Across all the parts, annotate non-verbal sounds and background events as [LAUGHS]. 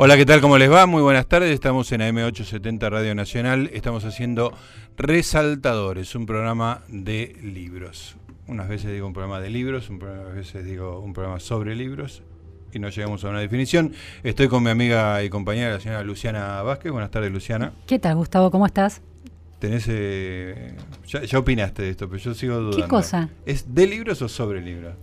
Hola, ¿qué tal? ¿Cómo les va? Muy buenas tardes. Estamos en AM870 Radio Nacional. Estamos haciendo Resaltadores, un programa de libros. Unas veces digo un programa de libros, unas veces digo un programa sobre libros y no llegamos a una definición. Estoy con mi amiga y compañera, la señora Luciana Vázquez. Buenas tardes, Luciana. ¿Qué tal, Gustavo? ¿Cómo estás? Tenés, eh, ya, ya opinaste de esto, pero yo sigo dudando. ¿Qué cosa? ¿Es de libros o sobre libros?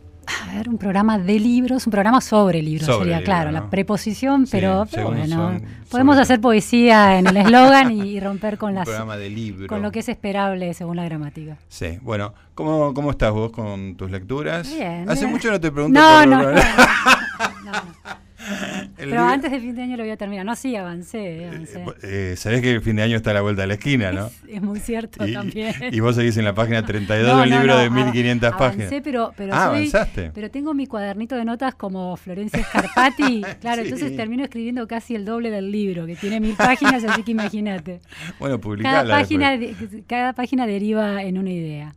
A ver, un programa de libros, un programa sobre libros Sobre sería, libros, claro, ¿no? la preposición, Sí, pero, pero según bueno, podemos hacer poesía en el eslogan y, romper con un las programa de libros. con lo que es esperable según la gramática. Sí, bueno, ¿cómo, cómo estás vos con tus lecturas? Bien, Hace bien. mucho no te pregunto No, por- no, no, no, [LAUGHS] [LAUGHS] Pero libro- antes de fin de año lo voy a terminar. No, sí, avancé, avancé. Eh, eh, sabés que el fin de año está a la vuelta de la esquina, ¿no? [LAUGHS] Es muy cierto Y, también. [LAUGHS] y vos seguís en la página 32 No, del no, libro no, de av- 1500 avancé, páginas. pero, pero ah, soy- avanzaste. Pero tengo mi cuadernito de notas como Florencia Scarpati. Claro, Sí. entonces termino escribiendo casi el doble del libro, que tiene mil páginas, así que imagínate. Bueno, Cada publicala página, después. de- cada página deriva en una idea.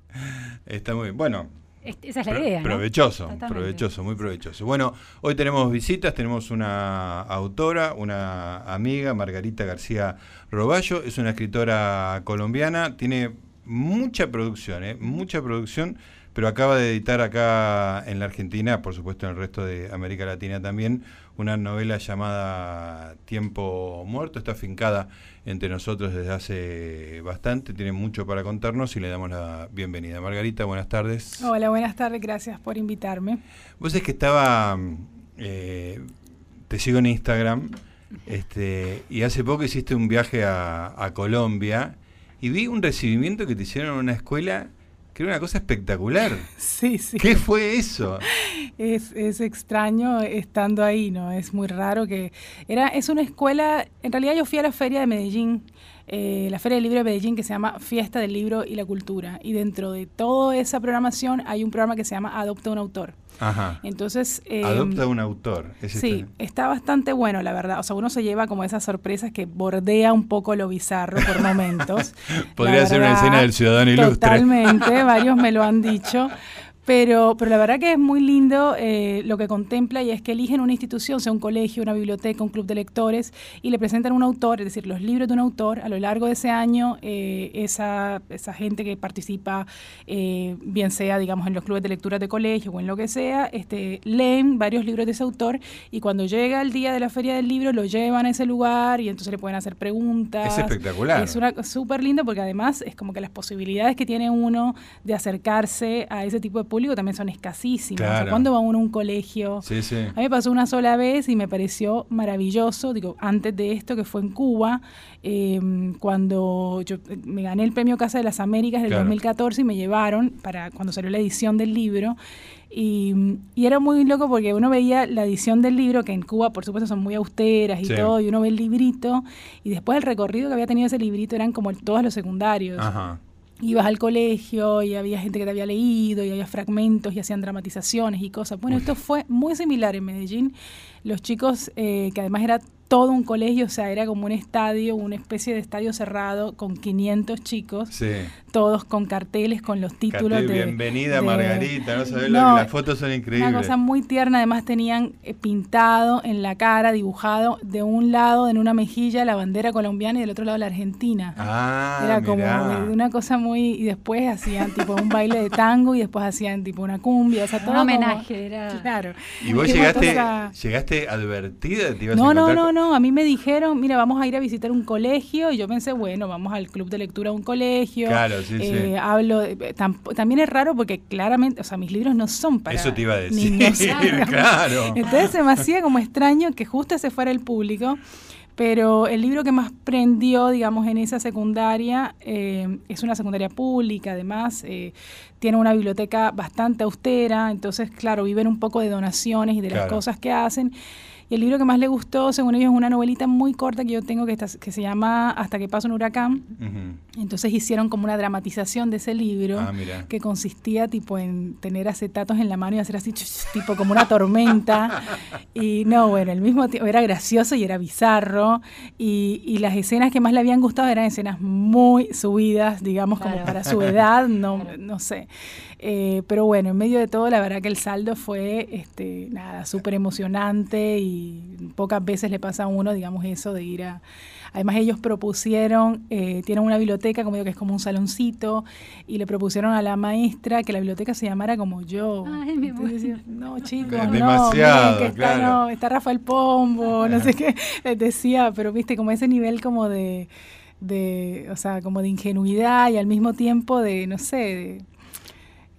Está muy bien. Bueno, Esa es la pro- idea. ¿no? provechoso, provechoso, muy provechoso. Bueno, hoy tenemos visitas, tenemos una autora, una amiga, Margarita García Roballo, es una escritora colombiana, tiene mucha producción, ¿eh? mucha producción, pero acaba de editar acá en la Argentina, por supuesto en el resto de América Latina también, una novela llamada Tiempo Muerto, está afincada entre nosotros desde hace bastante, tiene mucho para contarnos y le damos la bienvenida. Margarita, buenas tardes. Hola, buenas tardes, gracias por invitarme. Vos es que estaba, eh, te sigo en Instagram, este, y hace poco hiciste un viaje a, a Colombia y vi un recibimiento que te hicieron en una escuela que era una cosa espectacular. [LAUGHS] Sí, sí. ¿Qué fue eso? Es, es extraño estando ahí, ¿no? Es muy raro que... Era, es una escuela... En realidad yo fui a la feria de Medellín, eh, la Feria del Libro de Medellín que se llama Fiesta del Libro y la Cultura. Y dentro de toda esa programación hay un programa que se llama Adopta un Autor. Ajá. Entonces... eh, Adopta un autor. ese Sí, está- está bastante bueno, la verdad. O sea, uno se lleva como esas sorpresas que bordea un poco lo bizarro por momentos. [LAUGHS] Podría ser una escena del ciudadano ilustre. Totalmente, [LAUGHS] varios me lo han dicho. Pero, pero la verdad que es muy lindo eh, lo que contempla y es que eligen una institución, sea un colegio, una biblioteca, un club de lectores, y le presentan un autor, es decir, los libros de un autor. A lo largo de ese año, eh, esa, esa gente que participa, eh, bien sea, digamos, en los clubes de lectura de colegio o en lo que sea, este, leen varios libros de ese autor y cuando llega el día de la feria del libro, lo llevan a ese lugar y entonces le pueden hacer preguntas. Es espectacular. Es una súper lindo porque además es como que las posibilidades que tiene uno de acercarse a ese tipo de público también son escasísimas. O sea, Claro. ¿Cuándo va uno a un colegio? Sí, sí. A mí me pasó una sola vez y me pareció maravilloso, digo, antes de esto que fue en Cuba, eh, cuando yo eh, me gané el premio Casa de las Américas del Claro. 2014 y me llevaron para cuando salió la edición del libro. Y, y era muy loco porque uno veía la edición del libro, que en Cuba por supuesto son muy austeras y Sí. todo, y uno ve el librito, y después el recorrido que había tenido ese librito eran como todos los secundarios Ajá. Ibas al colegio y había gente que te había leído y había fragmentos y hacían dramatizaciones y cosas. Bueno, esto fue muy similar en Medellín. Los chicos, eh, que además era todo un colegio, o sea, era como un estadio, una especie de estadio cerrado con 500 chicos, Sí. todos con carteles, con los títulos Cartel, de... bienvenida de- Margarita, no que las fotos son increíbles. Una cosa muy tierna, además tenían eh, pintado en la cara, dibujado de un lado, en una mejilla, la bandera colombiana y del otro lado la Argentina. Ah, Era como mirá. una cosa muy. Y después hacían tipo un baile de tango y después hacían tipo una cumbia. O sea, todo Un como- homenaje, era. Claro. ¿Y vos llegaste, cosa- llegaste advertida? ¿Te ibas a No, no, no, no. A mí me dijeron, mira, vamos a ir a visitar un colegio. Y yo pensé, bueno, vamos al club de lectura de un colegio. Claro, sí, sí. Eh, Hablo. de- tam- también es raro porque claramente, o sea, mis libros no son para. Eso te iba a decir. niños. [LAUGHS] claro. Entonces se me hacía como extraño que justo ese fuera el público. Pero el libro que más prendió, digamos, en esa secundaria, eh, es una secundaria pública, además, eh, tiene una biblioteca bastante austera, entonces, claro, viven un poco de donaciones y de las cosas que hacen. Y el libro que más le gustó, según ellos, es una novelita muy corta que yo tengo que, que se llama Hasta que pasa un huracán. Entonces hicieron como una dramatización de ese libro Ah, que consistía tipo en tener acetatos en la mano y hacer así, tipo como una tormenta. y no, bueno, el mismo tiempo era gracioso y era bizarro. Y, y, las escenas que más le habían gustado eran escenas muy subidas, digamos, como para su edad, no, no sé. Eh, pero bueno, en medio de todo, la verdad que el saldo fue, este, nada, súper emocionante y pocas veces le pasa a uno, digamos, eso de ir a... Además ellos propusieron, eh, tienen una biblioteca, como digo, que es como un saloncito, y le propusieron a la maestra que la biblioteca se llamara como yo. Ay, mi Entonces, no, chicos, Demasiado, no, que está, claro. no, está Rafael Pombo, no sé qué, les decía, pero viste, como ese nivel como de, de, o sea, como de ingenuidad y al mismo tiempo de, no sé, de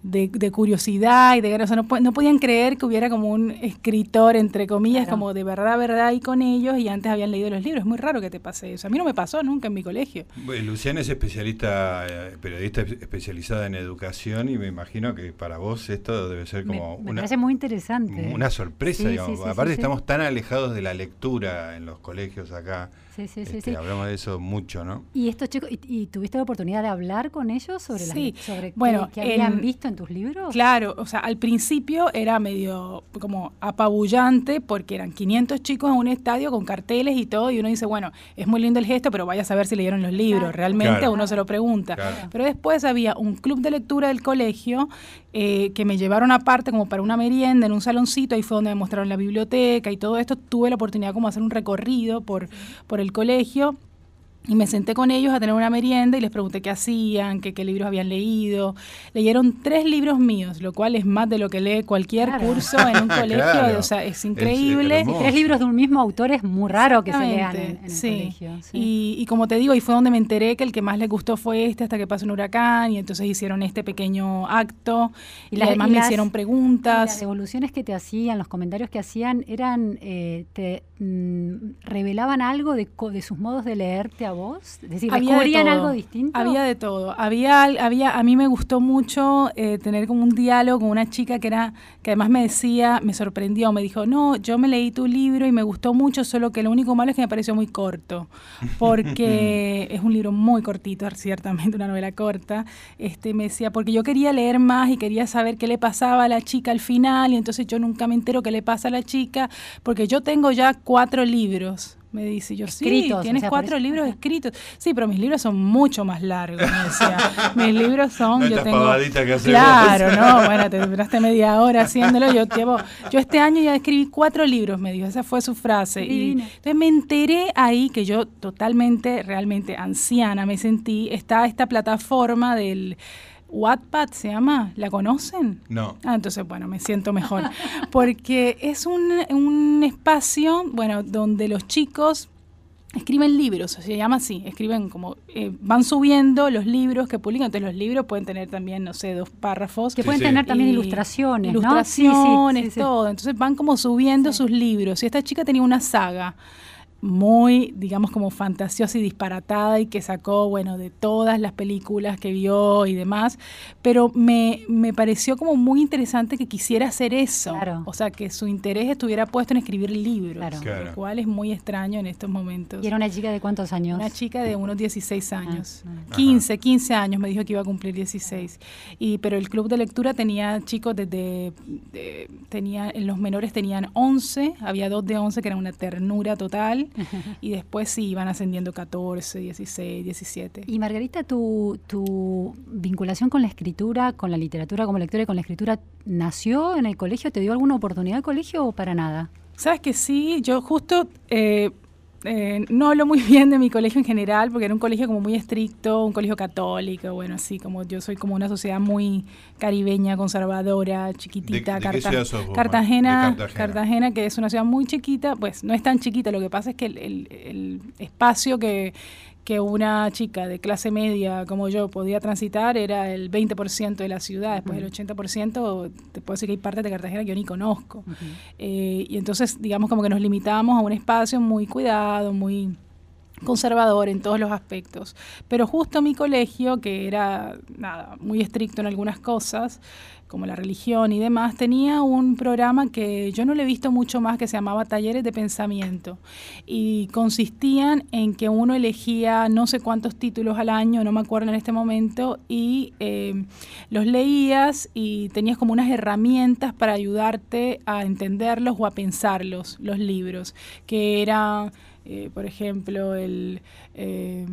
de, de, curiosidad y de o sea, no, no, podían creer que hubiera como un escritor, entre comillas, claro. como de verdad, verdad ahí con ellos y antes habían leído los libros. Es muy raro que te pase eso. A mí no me pasó nunca en mi colegio. Bueno, Luciana es especialista, eh, periodista especializada en educación y me imagino que para vos esto debe ser como me, me una, parece muy interesante. una sorpresa, sí, digamos. Sí, sí, Aparte estamos tan alejados de la lectura en los colegios acá. Sí, sí, sí, este, sí. Hablamos de eso mucho, ¿no? ¿Y estos chicos, y, y tuviste la oportunidad de hablar con ellos sobre, sí. las, sobre bueno, qué, qué habían en, visto en tus libros? Claro, o sea, al principio era medio como apabullante porque eran 500 chicos en un estadio con carteles y todo, y uno dice, bueno, es muy lindo el gesto, pero vaya a saber si leyeron los libros. Claro. Realmente claro. uno se lo pregunta. Claro. Pero después había un club de lectura del colegio eh, que me llevaron aparte como para una merienda en un saloncito, ahí fue donde me mostraron la biblioteca y todo esto. Tuve la oportunidad como de hacer un recorrido por, por el colegio. Y me senté con ellos a tener una merienda y les pregunté qué hacían, qué, qué libros habían leído. Leyeron tres libros míos, lo cual es más de lo que lee cualquier Claro. curso en un [LAUGHS] colegio. Claro. O sea, es increíble. hermoso. Tres libros de un mismo autor es muy raro que se lean en, en el sí. colegio. sí. Y, y como te digo, y fue donde me enteré que el que más les gustó fue este hasta que pasó un huracán y entonces hicieron este pequeño acto y, las- además y me las- hicieron Y preguntas. Las devoluciones que te hacían, los comentarios que hacían, eran eh, te revelaban algo de, de sus modos de leerte a vos. Es decir, Había de descubrían algo distinto. Había de todo. Había, había, a mí me gustó mucho eh, tener como un diálogo con una chica que era, que además me decía, me sorprendió, me dijo, no, yo me leí tu libro y me gustó mucho, solo que lo único malo es que me pareció muy corto, porque [LAUGHS] es un libro muy cortito, [LAUGHS] ciertamente una novela corta. Este, me decía, porque yo quería leer más y quería saber qué le pasaba a la chica al final, y entonces yo nunca me entero qué le pasa a la chica, porque yo tengo ya cuatro libros. Me dice, yo Escritos, sí, o tienes sea, cuatro eso- libros escritos. Sí, pero mis libros son mucho más largos. Me decía. mis libros son, No yo tengo. que hace claro, vos. no, bueno, te duraste media hora haciéndolo. Yo llevo, yo este año ya escribí cuatro libros, me dijo, esa fue su frase. Y entonces me enteré ahí que yo totalmente, realmente anciana me sentí. Está esta plataforma del Wattpad, se llama, ¿la conocen? No. Ah, entonces, bueno, me siento mejor. [LAUGHS] Porque es un, un espacio, bueno, donde los chicos escriben libros, se llama así, escriben como, eh, van subiendo los libros que publican, entonces los libros pueden tener también, no sé, dos párrafos. Que Sí, pueden sí. tener también Y ilustraciones, ¿no? Ilustraciones, Sí, sí, sí, sí. todo. Entonces van como subiendo sus libros. Y esta chica tenía una saga muy, digamos, como fantasiosa y disparatada y que sacó, bueno, de todas las películas que vio y demás, pero me, me pareció como muy interesante que quisiera hacer eso, Claro. o sea, que su interés estuviera puesto en escribir libros, Claro. Claro. lo cual es muy extraño en estos momentos. ¿Y era una chica de cuántos años? Una chica de unos 16 años. ah. 15, 15 años me dijo que iba a cumplir 16. Y, pero el club de lectura tenía chicos desde... de- tenía, en los menores tenían 11, había dos de 11 que eran una ternura total. [LAUGHS] y después sí iban ascendiendo 14, 16, 17. Y Margarita, tu, tu vinculación con la escritura, con la literatura como lectora y con la escritura, ¿nació en el colegio? ¿Te dio alguna oportunidad el colegio o para nada? Sabes que sí, yo justo eh, eh, no hablo muy [LAUGHS] bien de mi colegio en general, porque era un colegio como muy estricto, un colegio católico, bueno, así como yo soy como una sociedad muy caribeña, conservadora, chiquitita. Cartagena, De Cartagena. Cartagena, que es una ciudad muy chiquita, pues no es tan chiquita, lo que pasa es que el, el- el espacio que, que una chica de clase media como yo podía transitar era el 20% de la ciudad, después el 80% te puedo decir que hay partes de Cartagena que yo ni conozco. Eh, y entonces, digamos, como que nos limitábamos a un espacio muy cuidado, muy conservador en todos los aspectos. Pero justo mi colegio, que era nada, muy estricto en algunas cosas, como la religión y demás, tenía un programa que yo no le he visto mucho más que se llamaba Talleres de Pensamiento y consistían en que uno elegía no sé cuántos títulos al año, no me acuerdo en este momento, y eh, los leías y tenías como unas herramientas para ayudarte a entenderlos o a pensarlos, los libros, que era eh, por ejemplo, el eh,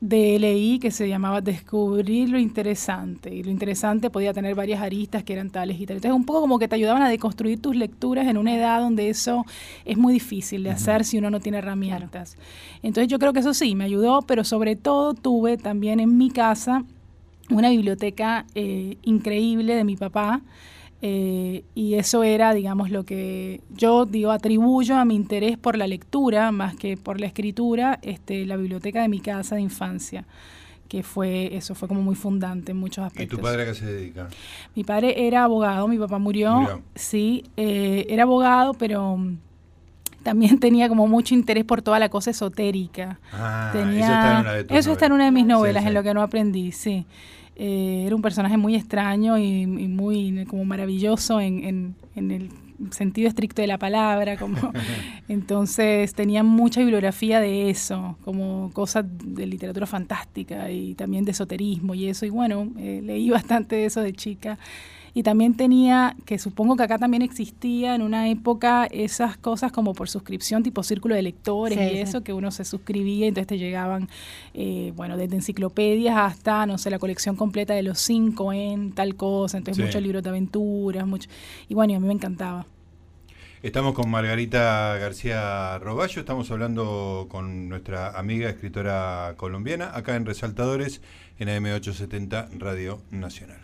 DLI que se llamaba Descubrir lo interesante. Y lo interesante podía tener varias aristas que eran tales y tales. Entonces, un poco como que te ayudaban a deconstruir tus lecturas en una edad donde eso es muy difícil de hacer si uno no tiene herramientas. Entonces, yo creo que eso sí, me ayudó, pero sobre todo tuve también en mi casa una biblioteca eh, increíble de mi papá eh, y eso era, digamos, lo que yo digo, atribuyo a mi interés por la lectura más que por la escritura, este, la biblioteca de mi casa de infancia que fue, eso fue como muy fundante en muchos aspectos. ¿Y tu padre a qué se dedica? Mi padre era abogado, mi papá murió, sí, eh, era abogado, pero también tenía como mucho interés por toda la cosa esotérica. Ah, eso está en una de Eso está en una de mis novelas, en lo que no aprendí, sí. Eh, era un personaje muy extraño y, muy como maravilloso en, el sentido estricto de la palabra, como [LAUGHS] entonces tenía mucha bibliografía de eso, como cosas de literatura fantástica y también de esoterismo y eso, y bueno, eh, leí [LAUGHS] bastante de eso de chica y también tenía, que supongo que acá también existía en una época esas cosas como por suscripción, tipo círculo de lectores y eso, que uno se suscribía y entonces te llegaban, eh, bueno, desde enciclopedias hasta, no sé, la colección completa de los cinco en tal cosa, entonces muchos libros de aventuras, mucho, y bueno, y a mí me encantaba. Estamos con Margarita García Roballo, estamos hablando con nuestra amiga escritora colombiana, acá en Resaltadores, en AM870 Radio Nacional.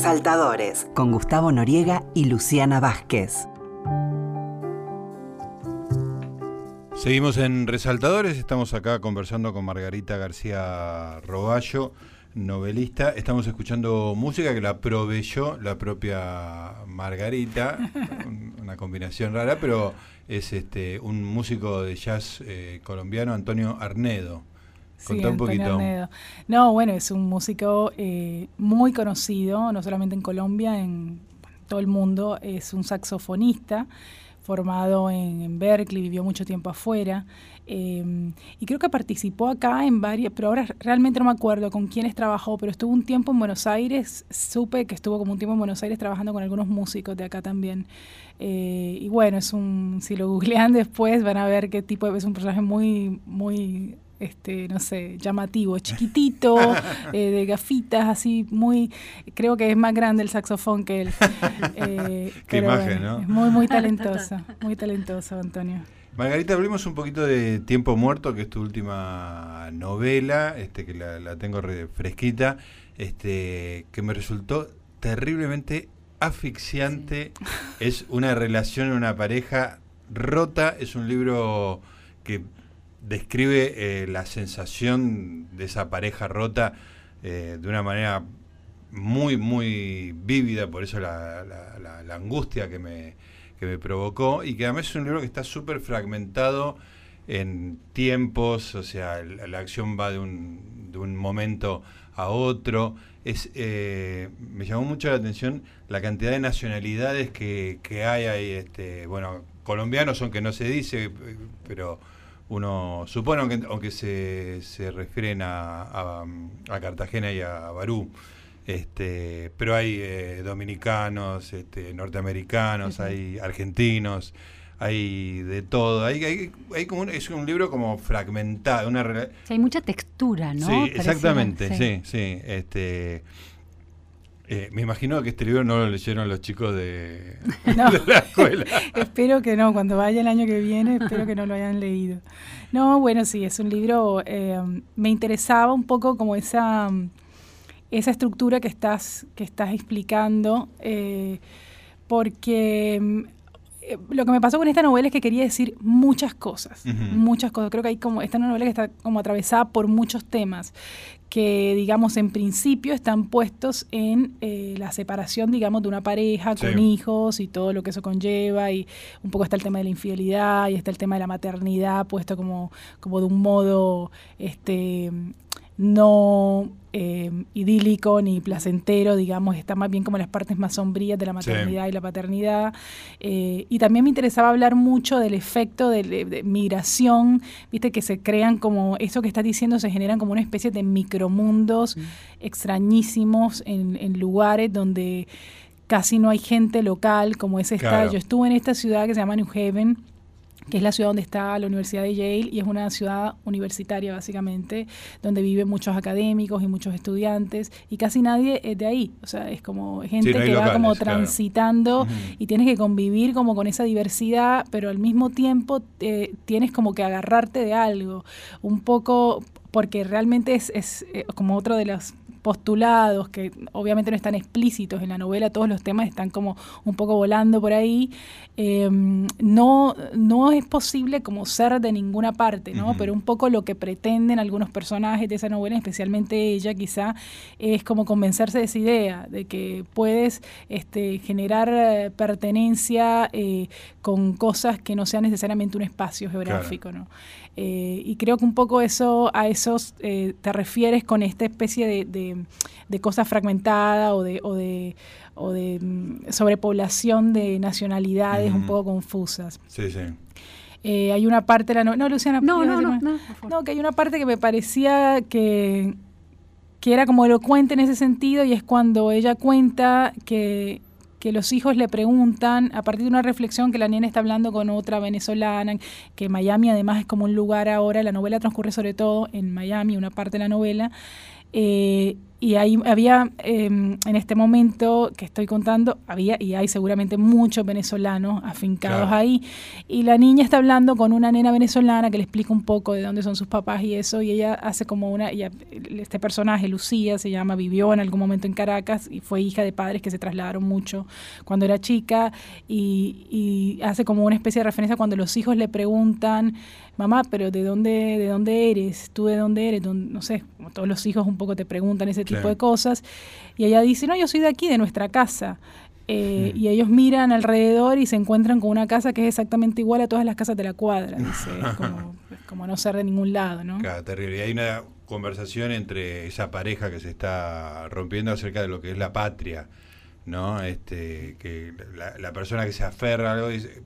Resaltadores, con Gustavo Noriega y Luciana Vázquez. Seguimos en Resaltadores, estamos acá conversando con Margarita García Roballo, novelista. Estamos escuchando música que la proveyó la propia Margarita, [LAUGHS] una combinación rara, pero es este un músico de jazz eh, colombiano, Antonio Arnedo. Contá un poquito. No, bueno, es un músico eh, muy conocido, no solamente en Colombia, en todo el mundo. Es un saxofonista formado en, Berkeley, vivió mucho tiempo afuera. Eh, y creo que participó acá en varias, pero ahora realmente no me acuerdo con quiénes trabajó, pero estuvo un tiempo en Buenos Aires, supe que estuvo como un tiempo en Buenos Aires trabajando con algunos músicos de acá también. Eh, y bueno, es un, si lo googlean [LAUGHS] después van a ver qué tipo de, es un personaje muy, muy este, no sé, llamativo, chiquitito, [LAUGHS] eh, de gafitas, así muy, creo que es más grande el saxofón que él. [LAUGHS] Eh, Qué imagen, ¿no? Es muy, muy talentoso, muy talentoso, Antonio. Margarita, hablemos un poquito de Tiempo Muerto, que es tu última novela, este, que la, tengo fresquita, este, que me resultó terriblemente asfixiante. Es una relación, una pareja rota, es un libro que describe eh, la sensación de esa pareja rota eh, de una manera muy, muy vívida, por eso la, angustia que me, que me, provocó, y que además es un libro que está súper fragmentado en tiempos, o sea, la, acción va de un, de un, momento a otro. Es, eh, me llamó mucho la atención la cantidad de nacionalidades que, que hay ahí, este, bueno, colombianos son que no se dice, pero uno supone, aunque, aunque se, se refieren a, a, Cartagena y a Barú, este, pero hay eh, dominicanos, este, norteamericanos, hay argentinos, hay de todo. Hay, hay, hay como es un libro como fragmentado, una hay mucha textura, ¿no? Sí, exactamente, sí, sí. este, eh, me imagino que este libro no lo leyeron los chicos de, [LAUGHS] la escuela. [LAUGHS] espero que no, cuando vaya el año que viene, espero que no lo hayan leído. No, bueno, sí, es un libro, eh, me interesaba un poco como esa, esa estructura que estás, que estás explicando, eh, porque lo que me pasó con esta novela es que quería decir muchas cosas, muchas cosas. Creo que hay como, esta novela que está como atravesada por muchos temas que, digamos, en principio están puestos en eh, la separación, digamos, de una pareja con hijos y todo lo que eso conlleva, y un poco está el tema de la infidelidad y está el tema de la maternidad puesto como, como de un modo este, no eh, idílico ni placentero, digamos, está más bien como las partes más sombrías de la maternidad y la paternidad. Eh, y también me interesaba hablar mucho del efecto de, migración, viste, que se crean como, eso que estás diciendo, se generan como una especie de micromundos extrañísimos en, lugares donde casi no hay gente local, como es esta. Yo estuve en esta ciudad que se llama New Haven que es la ciudad donde está la Universidad de Yale y es una ciudad universitaria básicamente, donde viven muchos académicos y muchos estudiantes y casi nadie es de ahí, o sea, es como gente que va como transitando y tienes que convivir como con esa diversidad, pero al mismo tiempo eh, tienes como que agarrarte de algo, un poco porque realmente es, es eh, como otro de los postulados que obviamente no están explícitos en la novela, todos los temas están como un poco volando por ahí, em, no, no es posible como ser de ninguna parte, ¿no? Pero un poco lo que pretenden algunos personajes de esa novela, especialmente ella quizá, es como convencerse de esa idea, de que puedes este, generar eh, pertenencia eh, con cosas que no sean necesariamente un espacio geográfico, ¿no? Eh, y creo que un poco eso a esos eh, te refieres con esta especie de, de, cosa fragmentada o de, o de, o de mm, sobrepoblación de nacionalidades un poco confusas. Sí, sí. Eh, hay una parte de la no, Luciana, no, no, no, no, que hay una parte que me parecía que, que era como elocuente en ese sentido y es cuando ella cuenta que que los hijos le preguntan, a partir de una reflexión que la niña está hablando con otra venezolana, que Miami además es como un lugar ahora, la novela transcurre sobre todo en Miami, una parte de la novela, eh, y ahí había, em, en este momento que estoy contando, había y hay seguramente muchos venezolanos afincados ahí. Y la niña está hablando con una nena venezolana que le explica un poco de dónde son sus papás y eso. Y ella hace como una. este personaje, Lucía, se llama, vivió en algún momento en Caracas y fue hija de padres que se trasladaron mucho cuando era chica. Y, y hace como una especie de referencia cuando los hijos le preguntan mamá, pero ¿de dónde, de dónde eres? ¿Tú de dónde eres? No sé, como todos los hijos un poco te preguntan ese tipo de cosas. Y ella dice, no, yo soy de aquí, de nuestra casa. Eh, mm. Y ellos miran alrededor y se encuentran con una casa que es exactamente igual a todas las casas de la cuadra. Dice, como, [LAUGHS] como no ser de ningún lado, ¿no? Claro, terrible. Y hay una conversación entre esa pareja que se está rompiendo acerca de lo que es la patria, ¿no? Este, que la, la persona que se aferra a algo dice,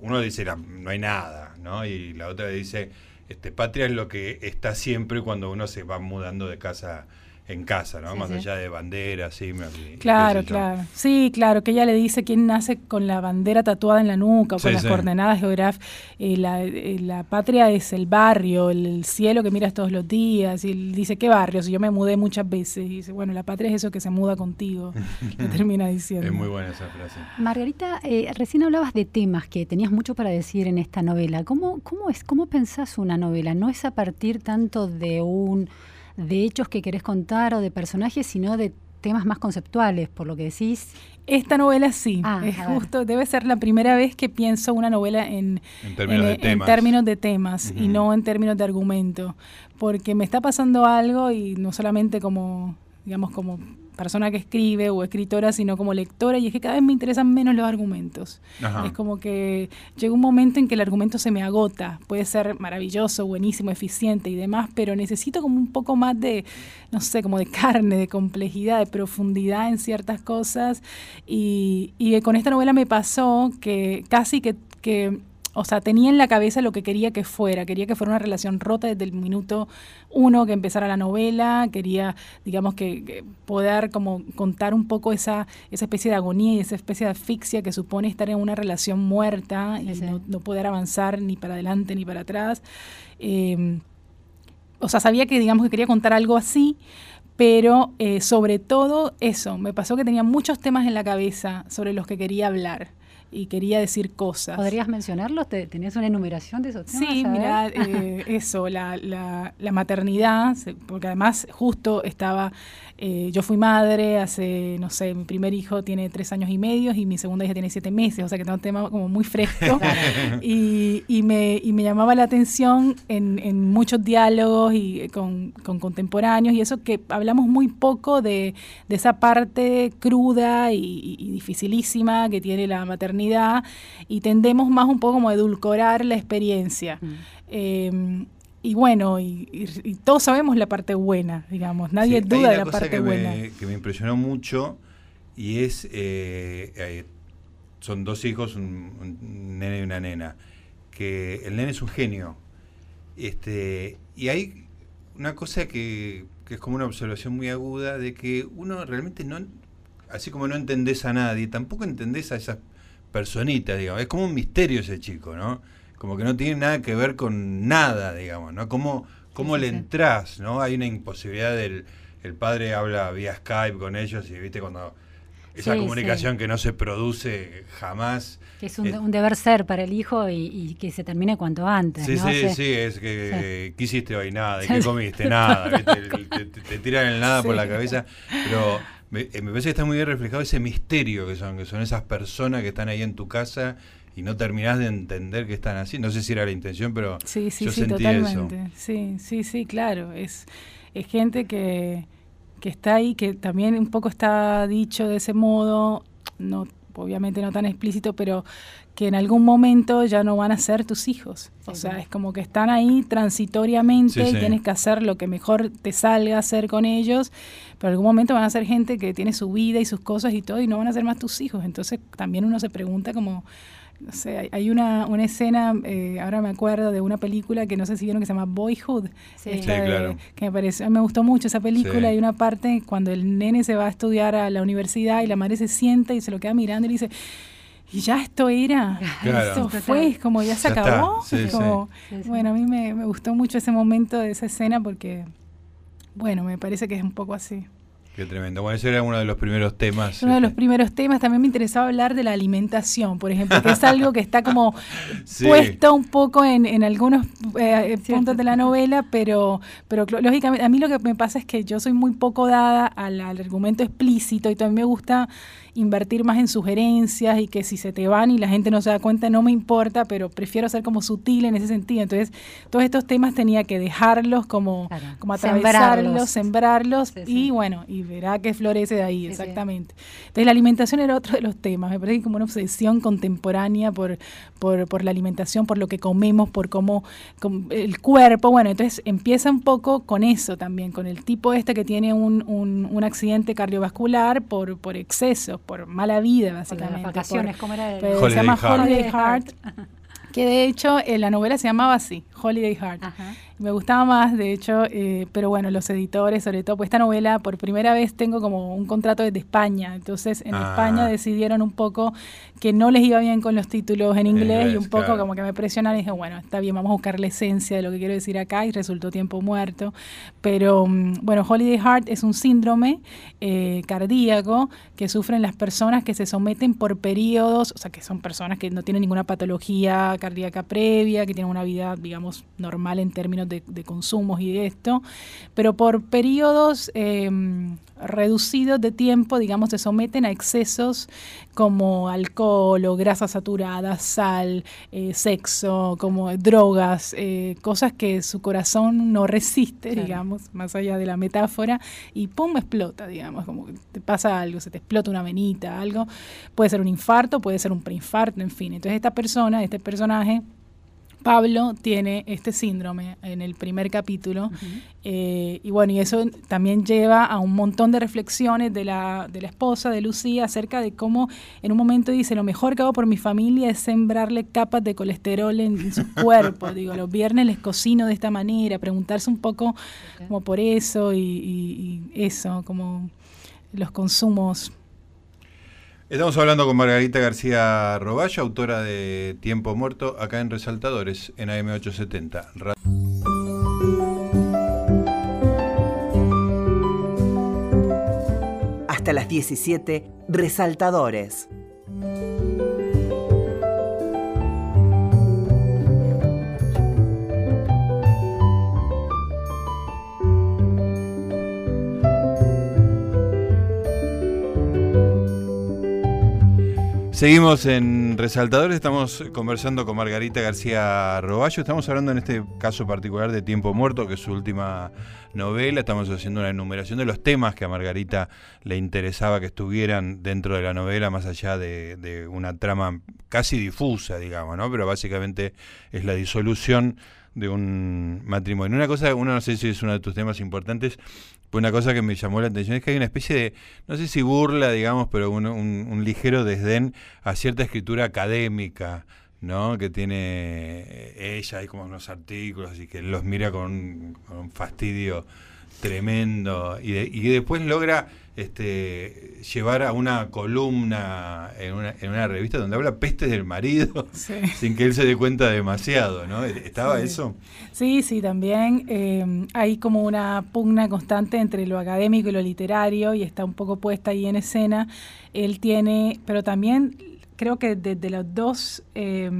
uno dice no hay nada, ¿no? Y la otra dice, este, patria es lo que está siempre cuando uno se va mudando de casa en casa, ¿no? Más allá de banderas, sí. Claro, claro. Sí, claro, que ella le dice quién nace con la bandera tatuada en la nuca o con las coordenadas geográficas. Eh, la, eh, la, patria es el barrio, el, cielo que miras todos los días. Y él dice, ¿qué barrio? Si yo me mudé muchas veces. Y dice, bueno, la patria es eso que se muda contigo. [LAUGHS] que termina diciendo. Es muy buena esa frase. Margarita, eh, recién hablabas de temas que tenías mucho para decir en esta novela. ¿Cómo, cómo, es, ¿Cómo pensás una novela? No es a partir tanto de un de hechos que querés contar o de personajes, sino de temas más conceptuales, por lo que decís. Esta novela sí, ah, es justo, debe ser la primera vez que pienso una novela en, términos, de temas, y no en términos de argumento, porque me está pasando algo y no solamente como, digamos, como persona que escribe o escritora, sino como lectora, y es que cada vez me interesan menos los argumentos. Es como que llega un momento en que el argumento se me agota. Puede ser maravilloso, buenísimo, eficiente y demás, pero necesito como un poco más de, no sé, como de carne, de complejidad, de profundidad en ciertas cosas. Y, y con esta novela me pasó que casi que, que o sea, tenía en la cabeza lo que quería que fuera. Quería que fuera una relación rota desde el minuto uno que empezara la novela. Quería, digamos, que, poder como contar un poco esa, esa especie de agonía y esa especie de asfixia que supone estar en una relación muerta y no, poder avanzar ni para adelante ni para atrás. Em, o sea, sabía que, digamos, que quería contar algo así, pero eh, sobre todo eso, me pasó que tenía muchos temas en la cabeza sobre los que quería hablar y quería decir cosas. ¿Podrías mencionarlos? ¿Tenías una enumeración de esos temas? Sí, mira, eh, eso, la, la, la, maternidad, porque además justo estaba eh, yo fui madre hace, no sé, mi primer hijo tiene tres años y medio y mi segunda hija tiene siete meses, o sea que tengo un tema como muy fresco. [LAUGHS] y, y, me, y me llamaba la atención en, en muchos diálogos y con, con, contemporáneos y eso que hablamos muy poco de, de esa parte cruda y, dificilísima que tiene la maternidad y tendemos más un poco como a edulcorar la experiencia. Mm. Em, y bueno, y, todos sabemos la parte buena, digamos, nadie duda de la parte buena. que me impresionó mucho y es, eh, eh, son dos hijos, un, nene y una nena, que el nene es un genio. Este, y hay una cosa que, que es como una observación muy aguda de que uno realmente no, así como no entendés a nadie, tampoco entendés a esas personitas, digamos, es como un misterio ese chico, ¿no? Como que no tiene nada que ver con nada, digamos, ¿no? ¿Cómo, cómo le entras, ¿no? Hay una imposibilidad del... El padre habla vía Skype con ellos y, viste, cuando esa comunicación que no se produce jamás. Que es un, deber ser para el hijo y, que se termine cuanto antes. Sí, sí, sí, es que ¿qué hiciste hoy? Nada, ¿y qué comiste? nada. [LAUGHS] Te, tiran el nada por la cabeza. Pero me, eh, me, parece que está muy bien reflejado ese misterio que son, que son esas personas que están ahí en tu casa y no terminás de entender qué están haciendo. No sé si era la intención, pero sí, sí, yo sí, sentí totalmente. Sí, sí, sí, claro. Es, es gente que, que está ahí, que también un poco está dicho de ese modo, no obviamente no tan explícito, pero que en algún momento ya no van a ser tus hijos. o sea, es como que están ahí transitoriamente y tienes que hacer lo que mejor te salga hacer con ellos, pero en algún momento van a ser gente que tiene su vida y sus cosas y todo y no van a ser más tus hijos. Entonces también uno se pregunta como no sé, hay una, una escena, eh, ahora me acuerdo de una película que no sé si vieron que se llama Boyhood, sí. claro. que me pareció, me gustó mucho esa película, hay una parte cuando el nene se va a estudiar a la universidad y la madre se sienta y se lo queda mirando y le dice, y ya esto era, esto fue, como ya se acabó. bueno, a mí me, me, gustó mucho ese momento de esa escena porque Bueno, me parece que es un poco así. Qué tremendo. Bueno, ese era uno de los primeros temas. Uno de los este. primeros temas. También me interesaba hablar de la alimentación, por ejemplo, que es [LAUGHS] algo que está como puesto un poco en, en algunos eh, puntos de la novela, pero, pero lógicamente a mí lo que me pasa es que yo soy muy poco dada al, al argumento explícito y también me gusta invertir más en sugerencias y que si se te van y la gente no se da cuenta no me importa, pero prefiero ser como sutil en ese sentido. Entonces, todos estos temas tenía que dejarlos como, como atravesarlos, sembrarlos, y bueno, y verá que florece de ahí, exactamente. Entonces, la alimentación era otro de los temas. Me parece como una obsesión contemporánea por, por, por la alimentación, por lo que comemos, por cómo, el cuerpo. Bueno, entonces empieza un poco con eso también, con el tipo este que tiene un, un, un accidente cardiovascular por, por exceso por mala vida, básicamente. Por las vacaciones, ¿cómo era? El... se llama Holiday Heart. que de hecho en la novela se llamaba así, Holiday Heart. Ajá. Me gustaba más, de hecho, eh, pero bueno, los editores, sobre todo, pues esta novela por primera vez tengo como un contrato desde España, entonces en ah. España decidieron un poco que no les iba bien con los títulos en inglés, y un poco como que me presionaron y dije, bueno, está bien, vamos a buscar la esencia de lo que quiero decir acá y resultó tiempo muerto. Pero mm, bueno, Holiday Heart es un síndrome eh, cardíaco que sufren las personas que se someten por periodos, o sea, que son personas que no tienen ninguna patología cardíaca previa, que tienen una vida, digamos, normal en términos de, consumos y de esto, pero por periodos em, reducidos de tiempo, digamos, se someten a excesos como alcohol o grasa saturada, sal, eh, sexo, como drogas, eh, cosas que su corazón no resiste, digamos, más allá de la metáfora, y pum, explota, digamos, como te pasa algo, se te explota una venita, algo, puede ser un infarto, puede ser un preinfarto, en fin. Entonces esta persona, este personaje, Pablo tiene este síndrome en el primer capítulo eh, y bueno, y eso también lleva a un montón de reflexiones de la, de la esposa de Lucía acerca de cómo en un momento dice, lo mejor que hago por mi familia es sembrarle capas de colesterol en, su [LAUGHS] cuerpo. Digo, los viernes les cocino de esta manera, preguntarse un poco como por eso y, y eso, como los consumos Estamos hablando con Margarita García Roballo, autora de Tiempo Muerto, acá en Resaltadores, en AM870. Hasta las 17, Resaltadores. Seguimos en Resaltadores, estamos conversando con Margarita García Roballo, estamos hablando en este caso particular de Tiempo Muerto, que es su última novela, estamos haciendo una enumeración de los temas que a Margarita le interesaba que estuvieran dentro de la novela, más allá de, una trama casi difusa, digamos, ¿no? Pero básicamente es la disolución de un matrimonio. Una cosa, uno no sé si es uno de tus temas importantes, una cosa que me llamó la atención es que hay una especie de, no sé si burla, digamos, pero un, un, ligero desdén a cierta escritura académica, ¿no? Que tiene ella, hay como unos artículos y que los mira con, un fastidio tremendo y, y que después logra este, llevar a una columna en una, en una revista donde habla pestes del marido [LAUGHS] sin que él se dé cuenta demasiado, ¿no? ¿Estaba eso? Sí, sí, también eh, hay como una pugna constante entre lo académico y lo literario y está un poco puesta ahí en escena. Él tiene, pero también creo que desde los dos... Eh,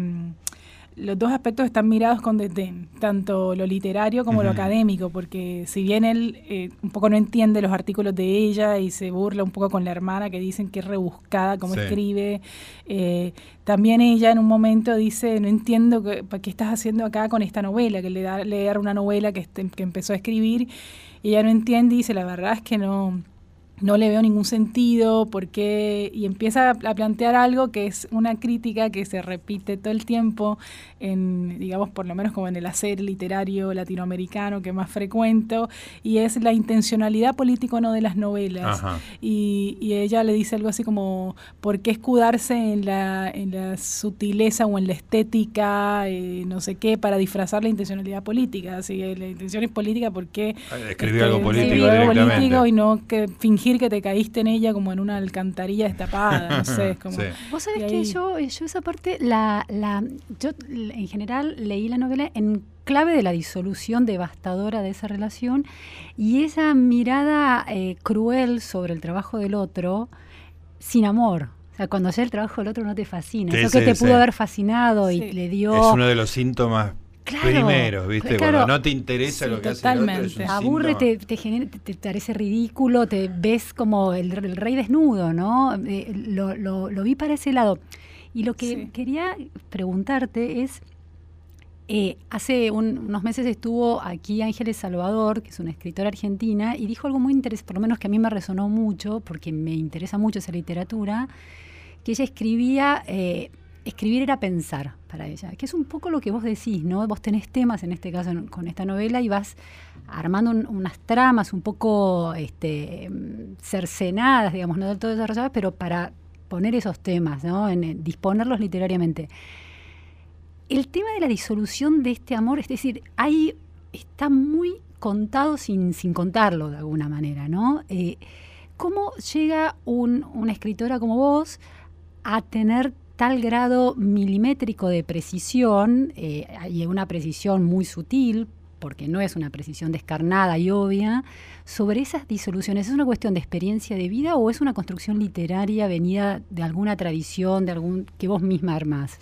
los dos aspectos están mirados con desdén, tanto lo literario como lo académico, porque si bien él eh, un poco no entiende los artículos de ella y se burla un poco con la hermana que dicen que es rebuscada como escribe, eh, también ella en un momento dice, no entiendo qué, qué estás haciendo acá con esta novela, que le da leer una novela que, este, que empezó a escribir, y ella no entiende y dice, la verdad es que no no le veo ningún sentido, porque y empieza a plantear algo que es una crítica que se repite todo el tiempo en, digamos, por lo menos como en el hacer literario latinoamericano que más frecuento, y es la intencionalidad política no de las novelas. Y, y, ella le dice algo así como, ¿por qué escudarse en la, en la sutileza o en la estética, eh, no sé qué, para disfrazar la intencionalidad política? Así, la intención es política, ¿por qué? Escribir algo político, algo político y no que fingir que te caíste en ella como en una alcantarilla destapada, no sé, es [LAUGHS] como... Vos sabés que yo, yo esa parte, la, la, yo en general leí la novela en clave de la disolución devastadora de esa relación y esa mirada eh, cruel sobre el trabajo del otro sin amor. O sea, cuando haces el trabajo del otro no te fascina. Eso que te pudo haber fascinado y le dio... Es uno de los síntomas primeros, ¿viste? Cuando no te interesa lo que hace el otro. Es Aburre, te, te, parece ridículo, te ves como el, rey desnudo, ¿no? Eh, lo, lo, lo, vi para ese lado. Y lo que quería preguntarte es eh, hace unos meses estuvo aquí Ángeles Salvador, que es una escritora argentina, y dijo algo muy interesante, por lo menos que a mí me resonó mucho, porque me interesa mucho esa literatura, que ella escribía, eh, escribir era pensar para ella, que es un poco lo que vos decís, ¿no? Vos tenés temas, en este caso con esta novela, y vas armando unas tramas un poco este, cercenadas, digamos, no del todo desarrolladas, pero para poner esos temas, ¿no? En, disponerlos literariamente el tema de la disolución de este amor, es decir, ahí está muy contado sin, sin contarlo de alguna manera, ¿no? Eh, ¿Cómo llega una escritora como vos a tener tal grado milimétrico de precisión eh, y una precisión muy sutil, porque no es una precisión descarnada y obvia, sobre esas disoluciones? ¿Es una cuestión de experiencia de vida o es una construcción literaria venida de alguna tradición, de algún que vos misma armás?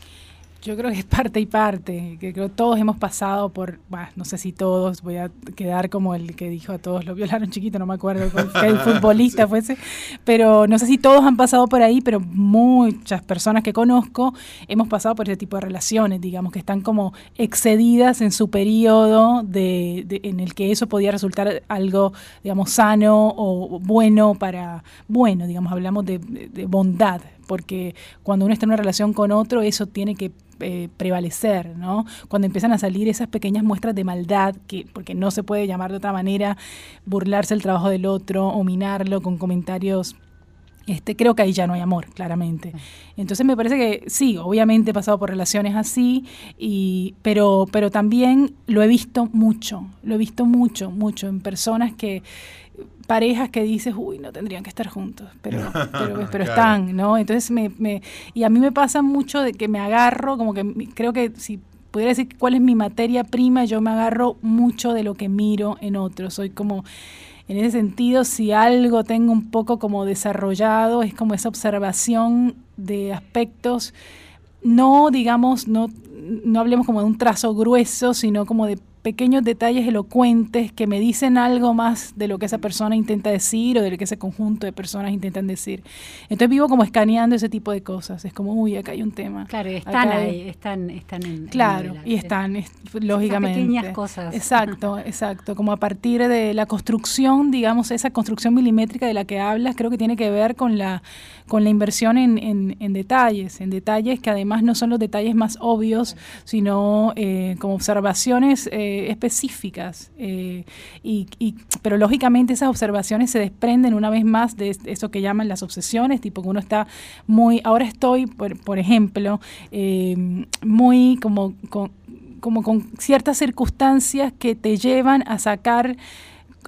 Yo creo que es parte y parte, que creo que todos hemos pasado por, bueno, no sé si todos, voy a quedar como el que dijo a todos lo violaron chiquito, no me acuerdo el [LAUGHS] futbolista fuese, pero no sé si todos han pasado por ahí, pero muchas personas que conozco hemos pasado por ese tipo de relaciones, digamos, que están como excedidas en su periodo de, en el que eso podía resultar algo, digamos, sano o bueno para, bueno, digamos, hablamos de, de bondad, porque cuando uno está en una relación con otro, eso tiene que eh, prevalecer, ¿no? Cuando empiezan a salir esas pequeñas muestras de maldad, que, porque no se puede llamar de otra manera, burlarse del trabajo del otro o minarlo con comentarios este, creo que ahí ya no hay amor, claramente. Entonces me parece que sí, obviamente he pasado por relaciones así, y, pero, pero también lo he visto mucho, lo he visto mucho, mucho en personas que, parejas que dices, uy, no tendrían que estar juntos, pero, [LAUGHS] pero, están, ¿no? Entonces, me, me, y a mí me pasa mucho de que me agarro, como que creo que si pudiera decir cuál es mi materia prima, yo me agarro mucho de lo que miro en otros. Soy como, en ese sentido, si algo tengo un poco como desarrollado, es como esa observación de aspectos, no digamos, no, no hablemos como de un trazo grueso, sino como de pequeños detalles elocuentes que me dicen algo más de lo que esa persona intenta decir o de lo que ese conjunto de personas intentan decir. Entonces vivo como escaneando ese tipo de cosas. Es como, uy, acá hay un tema. Claro, están ahí, están, están en. Claro, y están, lógicamente. pequeñas cosas. Exacto, [LAUGHS] exacto. Como a partir de la construcción, digamos, esa construcción milimétrica de la que hablas, creo que tiene que ver con la, con la inversión en, en, detalles, en detalles que además no son los detalles más obvios, sino eh, como observaciones. Eh, específicas. Eh, y, pero lógicamente esas observaciones se desprenden una vez más de eso que llaman las obsesiones, tipo que uno está muy, ahora estoy, por, ejemplo, eh, muy como con, como con ciertas circunstancias que te llevan a sacar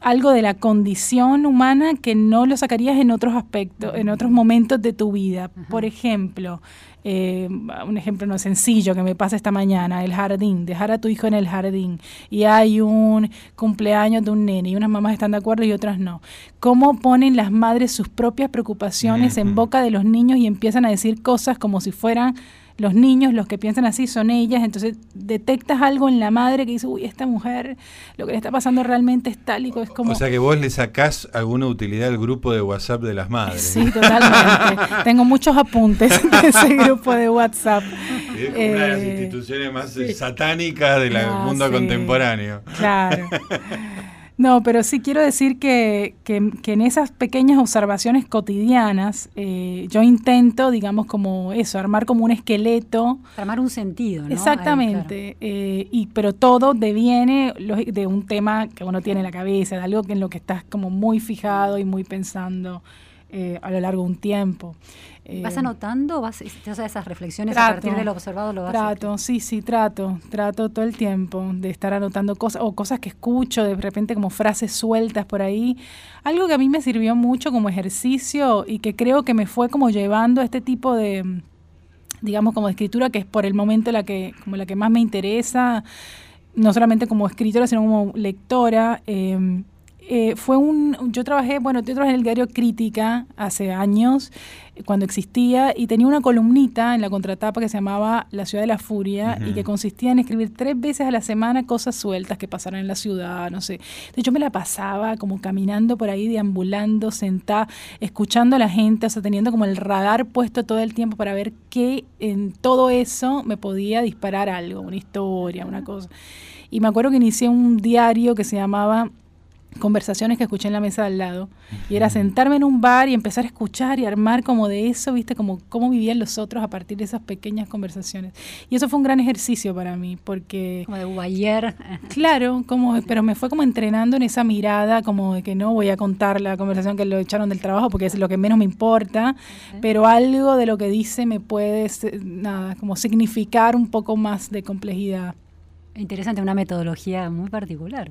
algo de la condición humana que no lo sacarías en otros aspectos, en otros momentos de tu vida. Por ejemplo, eh, un ejemplo no sencillo que me pasa esta mañana, el jardín, dejar a tu hijo en el jardín y hay un cumpleaños de un nene y unas mamás están de acuerdo y otras no. ¿Cómo ponen las madres sus propias preocupaciones en boca de los niños y empiezan a decir cosas como si fueran los niños, los que piensan así son ellas, entonces detectas algo en la madre que dice, uy, esta mujer, lo que le está pasando realmente es tal y es como... O sea que vos le sacás alguna utilidad al grupo de WhatsApp de las madres. Sí, totalmente. [LAUGHS] Tengo muchos apuntes de ese grupo de WhatsApp. Es una de las eh, instituciones más satánicas del ah, mundo contemporáneo. Claro. [LAUGHS] No, pero sí quiero decir que, que, en esas pequeñas observaciones cotidianas eh, yo intento, digamos, como eso, armar como un esqueleto. Armar un sentido, ¿no? Exactamente. Eh, y, pero todo deviene de un tema que uno tiene en la cabeza, de algo que en lo que estás como muy fijado y muy pensando eh, a lo largo de un tiempo. ¿Vas eh, anotando? ¿Vas, esas reflexiones a partir de lo observado lo vas Trato, sí, sí, trato. Trato todo el tiempo de estar anotando cosas o cosas que escucho, de repente como frases sueltas por ahí. Algo que a mí me sirvió mucho como ejercicio y que creo que me fue como llevando a este tipo de, digamos, como de escritura que es por el momento la que, como la que más me interesa no solamente como escritora, sino como lectora. Em, eh, fue un, yo trabajé, bueno, yo trabajé en el diario Crítica hace años, cuando existía, y tenía una columnita en la contratapa que se llamaba La ciudad de la furia y que consistía en escribir tres veces a la semana cosas sueltas que pasaran en la ciudad, no sé. Entonces yo me la pasaba como caminando por ahí, deambulando, sentada, escuchando a la gente, o sea, teniendo como el radar puesto todo el tiempo para ver qué en todo eso me podía disparar algo, una historia, una cosa. Y me acuerdo que inicié un diario que se llamaba conversaciones que escuché en la mesa de al lado. Y era sentarme en un bar y empezar a escuchar y armar como de eso, viste, como cómo vivían los otros a partir de esas pequeñas conversaciones. Y eso fue un gran ejercicio para mí, porque... Como de guayer. Claro, como, pero me fue como entrenando en esa mirada, como de que no voy a contar la conversación que lo echaron del trabajo, porque es lo que menos me importa, pero algo de lo que dice me puede, nada, como significar un poco más de complejidad. Interesante, una metodología muy particular.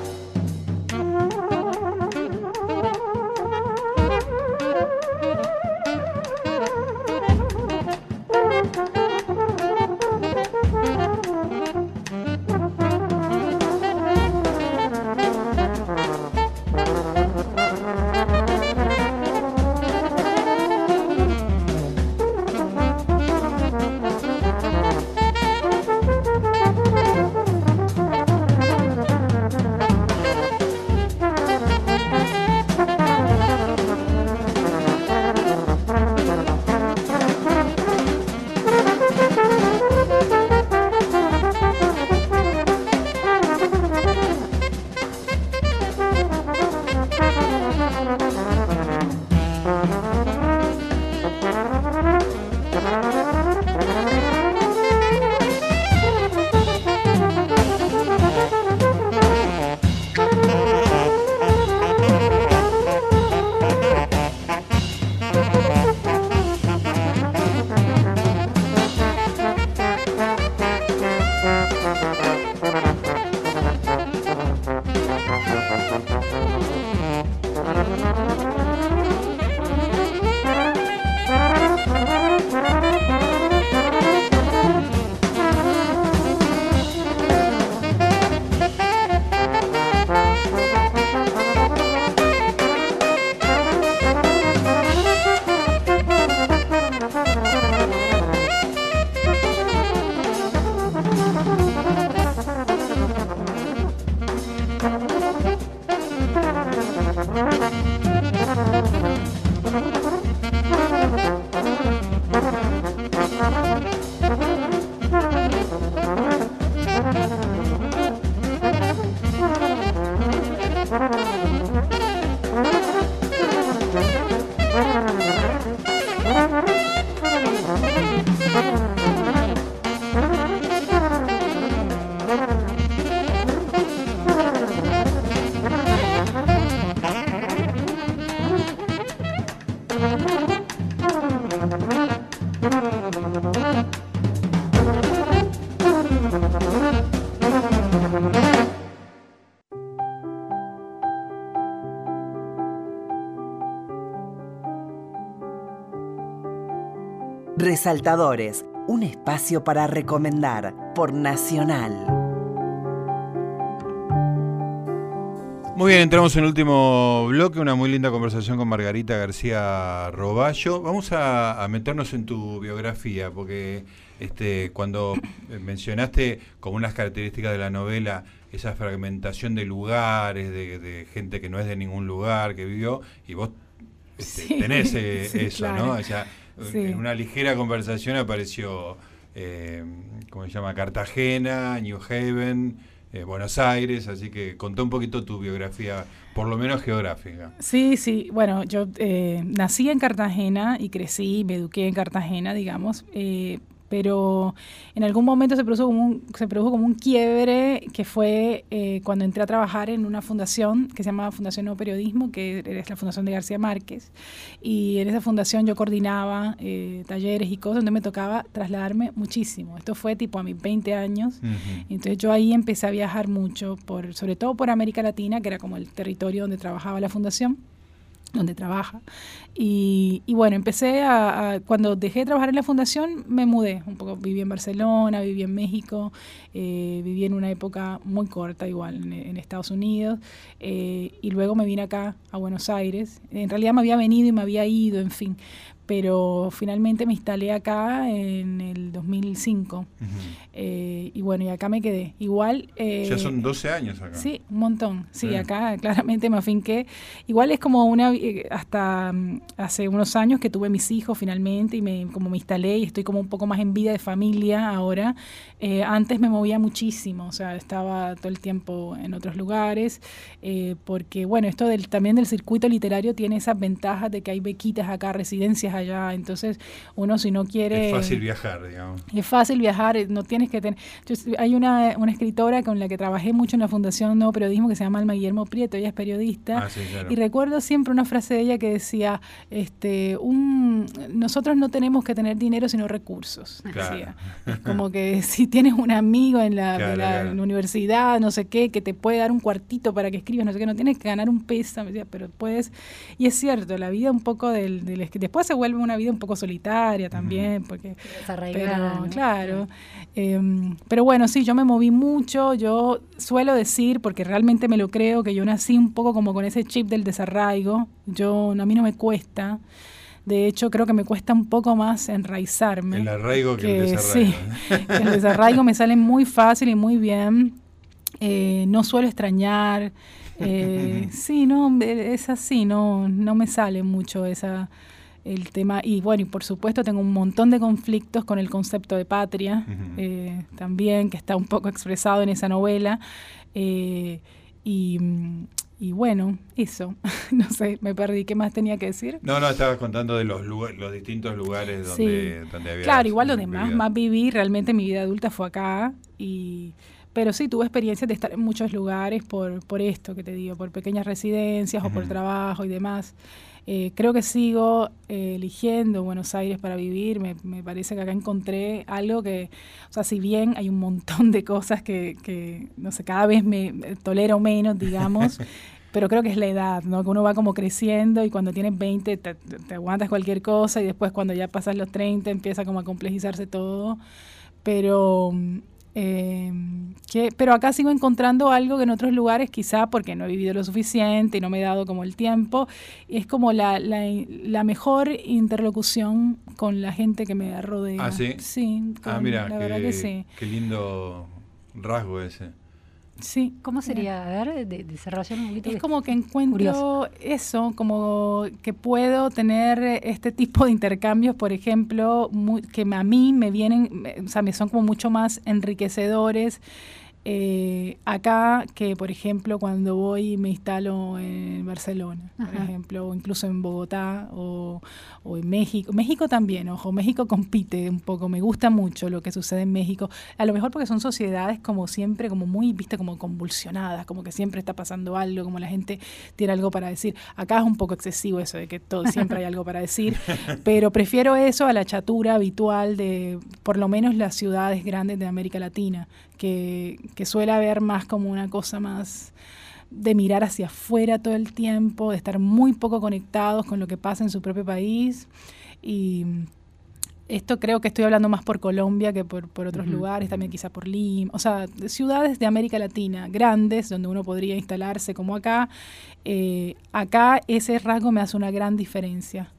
Resaltadores, un espacio para recomendar por Nacional. Muy bien, entramos en el último bloque, una muy linda conversación con Margarita García Roballo. Vamos a, meternos en tu biografía, porque este, cuando [COUGHS] mencionaste como unas características de la novela esa fragmentación de lugares, de, gente que no es de ningún lugar, que vivió, y vos este, tenés eh, [LAUGHS] eso, ¿no? O sea, en una ligera conversación apareció, eh, ¿cómo se llama? Cartagena, New Haven, eh, Buenos Aires, así que contó un poquito tu biografía, por lo menos geográfica. Sí, sí, bueno, yo eh, nací en Cartagena y crecí, me eduqué en Cartagena, digamos. Pero en algún momento se produjo como un, se produjo como un quiebre que fue eh, cuando entré a trabajar en una fundación que se llama Fundación Nuevo Periodismo, que es la fundación de García Márquez, y en esa fundación yo coordinaba eh, talleres y cosas donde me tocaba trasladarme muchísimo. Esto fue tipo a mis 20 años, entonces yo ahí empecé a viajar mucho, por, sobre todo por América Latina, que era como el territorio donde trabajaba la fundación donde trabaja. Y, bueno, empecé a, cuando dejé de trabajar en la fundación, me mudé un poco. Viví en Barcelona, viví en México, eh, viví en una época muy corta igual en, Estados Unidos. Eh, y luego me vine acá a Buenos Aires. En realidad me había venido y me había ido, en fin pero finalmente me instalé acá en el 2005. Eh, y bueno, y acá me quedé. Igual... Eh, ya son 12 años acá. Sí, un montón. Sí, acá claramente me afinqué. Igual es como una... Eh, hasta mm, hace unos años que tuve mis hijos finalmente y me, como me instalé y estoy como un poco más en vida de familia ahora. antes me movía muchísimo, o sea, estaba todo el tiempo en otros lugares, porque bueno, esto del, también del circuito literario tiene esas ventajas de que hay bequitas acá, residencias allá, entonces uno si no quiere... Es fácil viajar, digamos. Es fácil viajar, eh, no tienes que tener... hay una, una escritora con la que trabajé mucho en la Fundación Nuevo Periodismo que se llama Alma Guillermo Prieto, ella es periodista, ah, y recuerdo siempre una frase de ella que decía, este, un, nosotros no tenemos que tener dinero sino recursos, decía. como que [LAUGHS] si tienes un amigo en la, universidad, no sé qué, que te puede dar un cuartito para que escribas, no sé qué, no tienes que ganar un peso, pero puedes... Y es cierto, la vida un poco del... del después se vuelve una vida un poco solitaria también, porque... Pero, Claro. Em, pero bueno, sí, yo me moví mucho, yo suelo decir, porque realmente me lo creo, que yo nací un poco como con ese chip del desarraigo, yo, a mí no me cuesta. De hecho, creo que me cuesta un poco más enraizarme. El arraigo que, el desarraigo. Sí, el desarraigo me sale muy fácil y muy bien. Eh, no suelo extrañar. Eh, [LAUGHS] sí, no, es así, no, no me sale mucho esa, el tema, y bueno, y por supuesto tengo un montón de conflictos con el concepto de patria, eh, también, que está un poco expresado en esa novela. Eh, y, y, bueno, eso, [LAUGHS] no sé, me perdí, ¿qué más tenía que decir? No, no, estabas contando de los, los distintos lugares donde, donde había... Claro, igual donde más, más viví, realmente mi vida adulta fue acá, y... Pero sí, tuve experiencia de estar en muchos lugares por, por esto que te digo, por pequeñas residencias o por trabajo y demás. Eh, creo que sigo eh, eligiendo Buenos Aires para vivir. Me, me, parece que acá encontré algo que, o sea, si bien hay un montón de cosas que, que no sé, cada vez me tolero menos, digamos. [LAUGHS] pero creo que es la edad, ¿no? Que uno va como creciendo y cuando tienes 20 te, te, aguantas cualquier cosa y después cuando ya pasas los 30 empieza como a complejizarse todo. Pero eh, que, pero acá sigo encontrando algo que en otros lugares, quizá porque no he vivido lo suficiente y no me he dado como el tiempo, es como la, la, mejor interlocución con la gente que me rodea. Ah, sí. Sí, ah, mira, la verdad que sí. Qué lindo rasgo ese. Sí. ¿Cómo sería? A ver, de, desarrollar un poquito. Es como que encuentro eso, como que puedo tener este tipo de intercambios, por ejemplo, que a mí me vienen, o sea, me son como mucho más enriquecedores eh, acá que, por ejemplo, cuando voy y me instalo en Barcelona, por ejemplo, o incluso en Bogotá o, en México. México también, ojo, México compite un poco, me gusta mucho lo que sucede en México, a lo mejor porque son sociedades como siempre, como muy, viste, como convulsionadas, como que siempre está pasando algo, como la gente tiene algo para decir. Acá es un poco excesivo eso de que todo, siempre hay algo para decir, [LAUGHS] pero prefiero eso a la chatura habitual de, por lo menos, las ciudades grandes de América Latina, que, suele haber más como una cosa más de mirar hacia afuera todo el tiempo, de estar muy poco conectados con lo que pasa en su propio país. Y esto creo que estoy hablando más por Colombia que por, otros lugares, también quizá por Lima, o sea, ciudades de América Latina grandes donde uno podría instalarse como acá. Eh, acá ese rasgo me hace una gran diferencia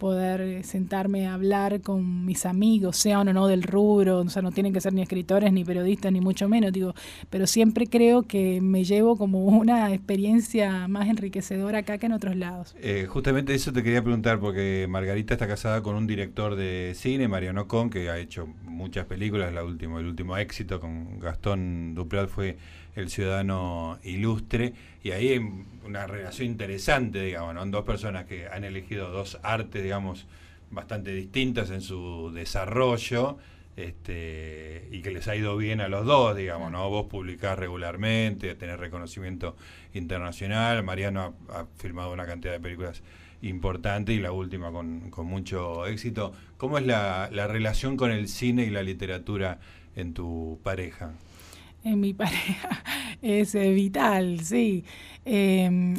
poder eh, sentarme a hablar con mis amigos, sean o no del rubro, o sea, no tienen que ser ni escritores, ni periodistas, ni mucho menos, digo, pero siempre creo que me llevo como una experiencia más enriquecedora acá que en otros lados. Eh, justamente eso te quería preguntar, porque Margarita está casada con un director de cine, Mariano Con, que ha hecho muchas películas, la último, el último éxito con Gastón Duprat fue El Ciudadano Ilustre, y ahí hay una relación interesante, digamos, ¿no? Dos personas que han elegido dos artes, digamos, bastante distintas en su desarrollo, este, y que les ha ido bien a los dos, digamos, ¿no? Vos publicás regularmente, tenés reconocimiento internacional, Mariano ha, filmado una cantidad de películas importante y la última con, mucho éxito. ¿Cómo es la, relación con el cine y la literatura en tu pareja? En mi [LAUGHS] pareja es eh, vital, sí. Em,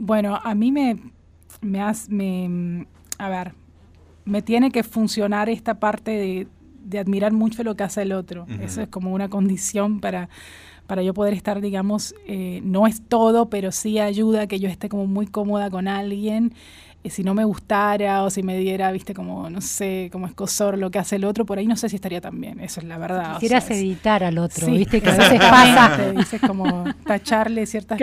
bueno, a mí me, me, me, a ver, me tiene que funcionar esta parte de, de admirar mucho lo que hace el otro. Eso es como una condición para, para yo poder estar, digamos, eh, no es todo, pero sí ayuda a que yo esté como muy cómoda con alguien. Si no me gustara o si me diera, viste, como, no sé, como escosor lo que hace el otro, por ahí no sé si estaría tan bien. Eso es la verdad. Quisieras editar al otro, viste, que a veces pasa. Dices como tacharle ciertas...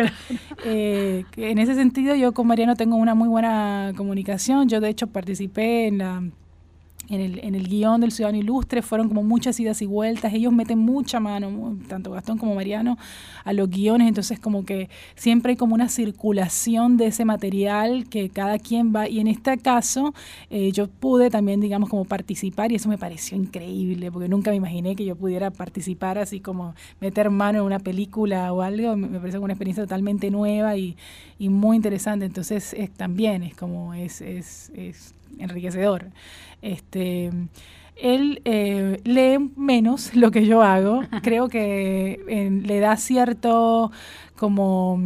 Eh, en ese sentido, yo con Mariano tengo una muy buena comunicación. Yo, de hecho, participé en la en el, en el guion del Ciudadano Ilustre fueron como muchas idas y vueltas, ellos meten mucha mano, tanto Gastón como Mariano, a los guiones, entonces como que siempre hay como una circulación de ese material que cada quien va, y en este caso eh, yo pude también, digamos, como participar y eso me pareció increíble, porque nunca me imaginé que yo pudiera participar así como meter mano en una película o algo, me, pareció una experiencia totalmente nueva y, y muy interesante, entonces es, también es como, es, es, es enriquecedor. Este, él eh, lee menos lo que yo hago. [LAUGHS] Creo que le da cierto como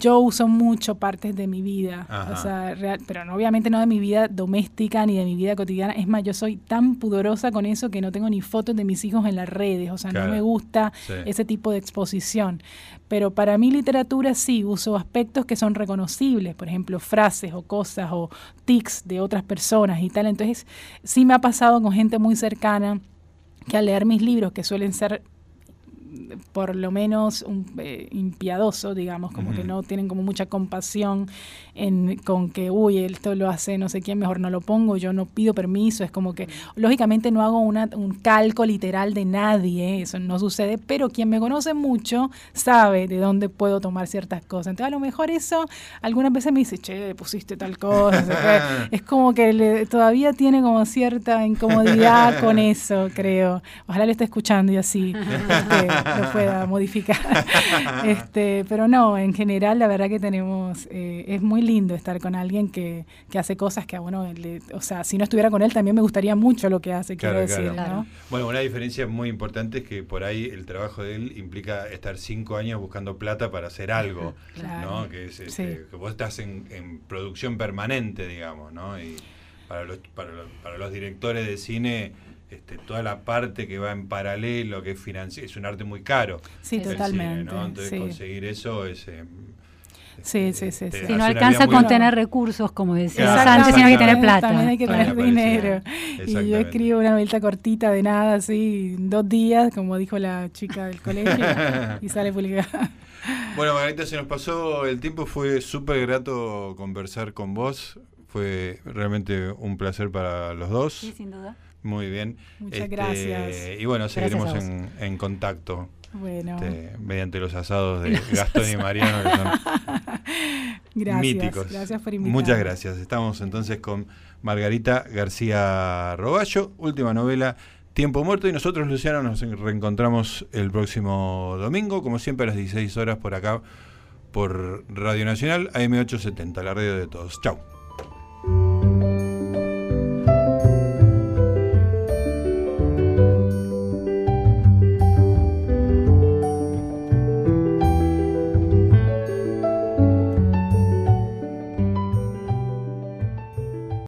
yo uso mucho partes de mi vida, o sea, pero no, obviamente no de mi vida doméstica ni de mi vida cotidiana. Es más, yo soy tan pudorosa con eso que no tengo ni fotos de mis hijos en las redes, o sea, no me gusta ese tipo de exposición. Pero para mi literatura sí uso aspectos que son reconocibles, por ejemplo, frases o cosas o tics de otras personas y tal. Entonces, sí me ha pasado con gente muy cercana que al leer mis libros, que suelen ser por lo menos un, eh, impiadoso, digamos, como que no tienen como mucha compasión en, con que, uy, esto lo hace no sé quién, mejor no lo pongo, yo no pido permiso, es como que, lógicamente no hago una, un calco literal de nadie, eso no sucede, pero quien me conoce mucho sabe de dónde puedo tomar ciertas cosas. Entonces, a lo mejor eso, algunas veces me dice, che, pusiste tal cosa, [LAUGHS] es como que todavía tiene como cierta incomodidad con [LAUGHS] eso, creo. Ojalá le esté escuchando y así. Este, lo pueda [LAUGHS] modificar. [LAUGHS] este, pero no, en general la verdad que tenemos, eh, es muy lindo estar con alguien que, que hace cosas que a uno, le, o sea, si no estuviera con él también me gustaría mucho lo que hace, quiero decir. Bueno, una diferencia muy importante es que por ahí el trabajo de él implica estar cinco años buscando plata para hacer algo, ¿no? Que, es, este, que vos estás en, en, producción permanente, digamos, ¿no? Y para los, para los, para los directores de cine este, toda la parte que va en paralelo, que es financiero, es un arte muy caro. Sí, totalmente. Entonces conseguir eso es... Eh, sí, sí, sí. Si no alcanza con tener recursos, como decía antes, sino que tener plata. También hay que tener dinero. Y yo escribo una novela cortita de nada, así, dos días, como dijo la chica del colegio, y sale publicada. Bueno, Margarita, se nos pasó el tiempo, fue súper grato conversar con vos, fue realmente un placer para los dos. Sí, sin duda. Muy bien. Muchas este, gracias. Y bueno, seguiremos en, en, contacto. Bueno. Este, mediante los asados de Gastón y Mariano, que son [LAUGHS] gracias, míticos. Gracias por invitarme. Muchas gracias. Estamos entonces con Margarita García Roballo, última novela. Tiempo Muerto y nosotros, Luciano, nos reencontramos el próximo domingo, como siempre a las 16 horas por acá, por Radio Nacional, AM870, la radio de todos. Chau.